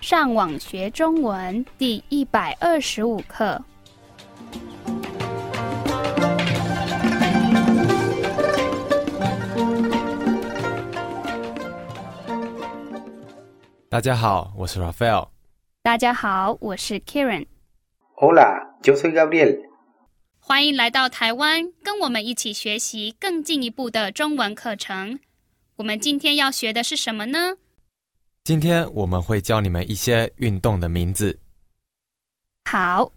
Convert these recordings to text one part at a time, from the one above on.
上网学中文第一百二十五课。大家好，我是 Raphael。大家好，我是 Karen。Hola, yo soy Gabriel. 欢迎来到台湾，跟我们一起学习更进一步的中文课程。我们今天要学的是什么呢？今天我们会教你们一些运动的名字。好，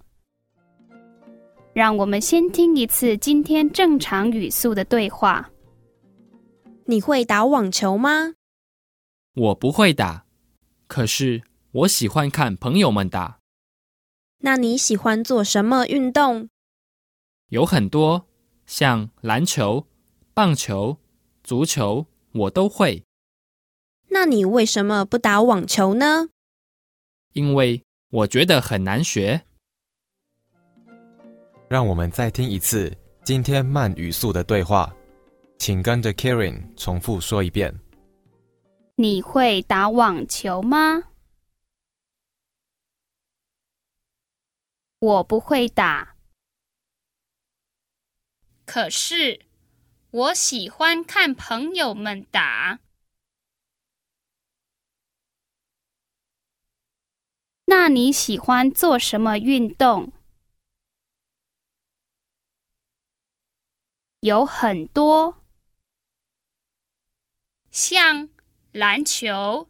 让我们先听一次今天正常语速的对话。你会打网球吗？我不会打，可是我喜欢看朋友们打。那你喜欢做什么运动？有很多，像篮球、棒球、足球，我都会。那你为什么不打网球呢？因为我觉得很难学。让我们再听一次今天慢语速的对话，请跟着 Karen 重复说一遍。你会打网球吗？我不会打，可是我喜欢看朋友们打。那你喜欢做什么运动？有很多，像篮球、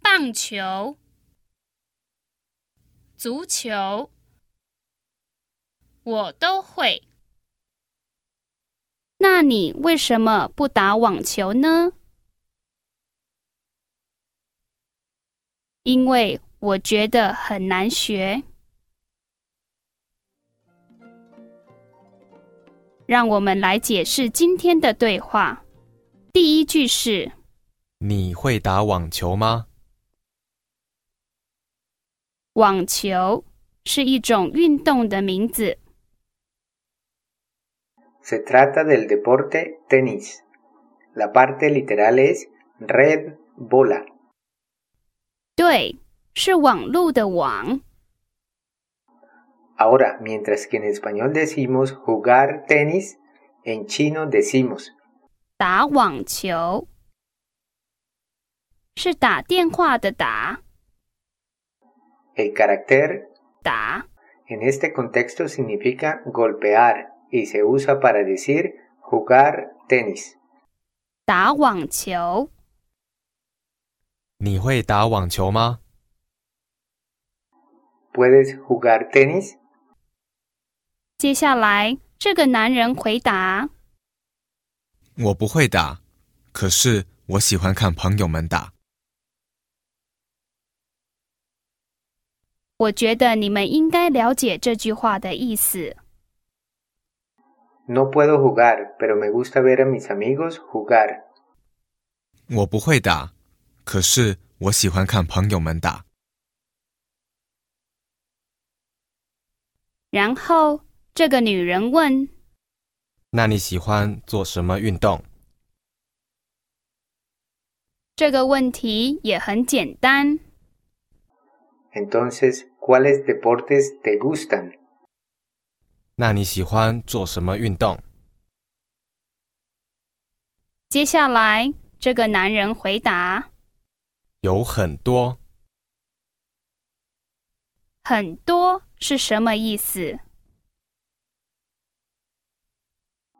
棒球、足球，我都会。那你为什么不打网球呢？因为我觉得很难学。让我们来解释今天的对话。第一句是你会打网球吗？网球是一种运动的名字。Se trata del deporte tenis. La parte literal es red bola. 对，是网路的网。 Ahora, mientras que en español decimos jugar tenis, en chino decimos 打网球是打电话的打 el carácter 打， en este contexto significa golpear y se usa para decir jugar tenis. 打网球。 你会打网球吗？¿Puedes jugar tenis? 接下来，这个男人回答我不会打，可是我喜欢看朋友们打。：“我觉得你们应该了解这句话的意思。No puedo jugar, pero me gusta ver a mis amigos jugar. 我不会打，可是我喜欢看朋友们打。然后，这个女人问那你喜欢做什么运动？这个问题也很简单，Entonces, ¿cuáles deportes te gustan? 那你喜欢做什么运动？接下来，这个男人回答有很多。很多是什么意思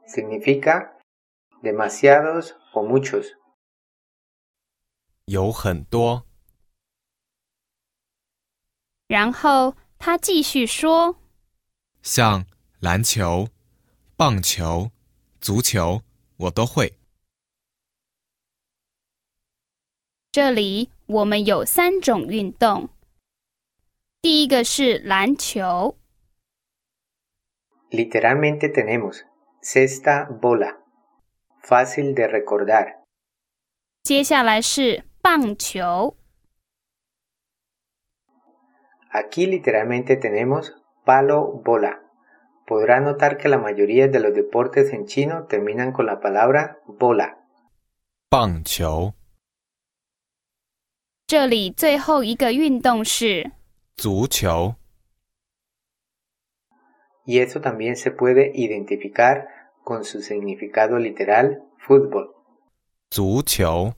？Significa demasiados o muchos. 有很多。然后他继续说像篮球、棒球、足球，我都会。：“这里我们有三种运动，第一个是篮球， Literalmente tenemos cesta bola. Fácil de recordar. 接下来是棒球， Aquí literalmente tenemos palo bola. Podrá notar que la mayoría de los deportes en chino terminan con la palabra bola. 棒球、 这里最后一个运动是足球。Y eso también se puede identificar con su significado literal, fútbol. 足球。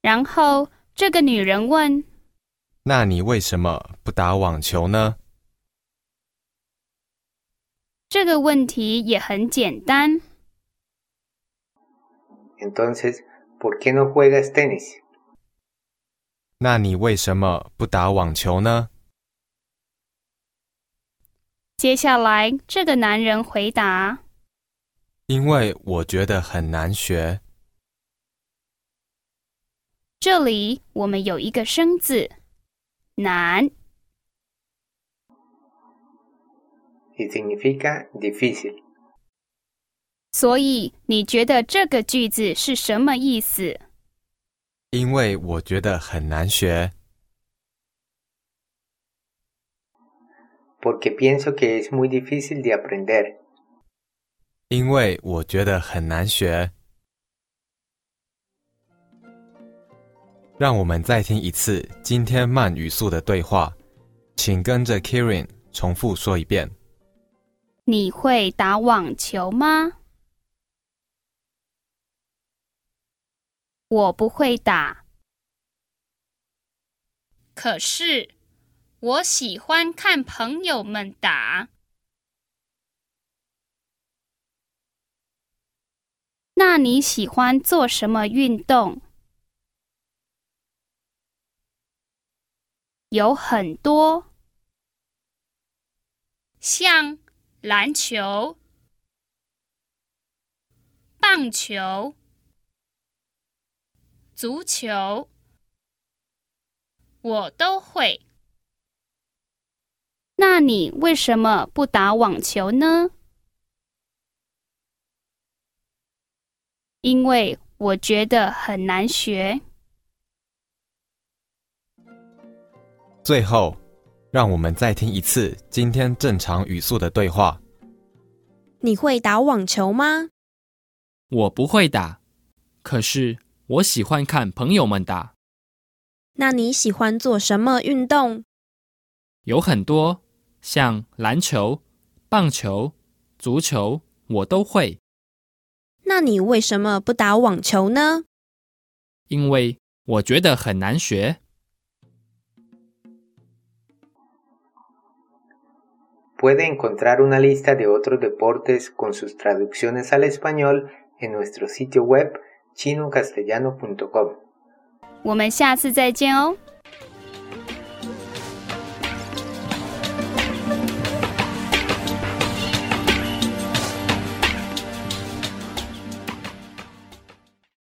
然后这个女人问那你为什么不打网球呢？这个问题也很简单，Entonces, ¿por qué no juegas tenis? 那你为什么不打网球呢？接下来这个男人回答因为我觉得很难学。这里我们有一个生字难 significa difícil. 所以你觉得这个句子是什么意思？因为我觉得很难学。Porque pienso que es muy difícil de aprender. 因为我觉得很难学。让我们再听一次今天慢语速的对话，请跟着 Kirin 重复说一遍。你会打网球吗？我不会打，可是我喜欢看朋友们打。那你喜欢做什么运动？有很多，像篮球、棒球、足球，我都会。那你为什么不打网球呢？因为我觉得很难学。最后，让我们再听一次今天正常语速的对话。你会打网球吗？我不会打，可是我喜欢看朋友们打，那你喜欢做什么运动？有很多，像篮球、棒球、足球，我都会。那你为什么不打网球呢？因为我觉得很难学。Puede encontrar una lista de otros deportes con sus traducciones al español en nuestro sitio web chinocastellano.com. 我们下次再见哦。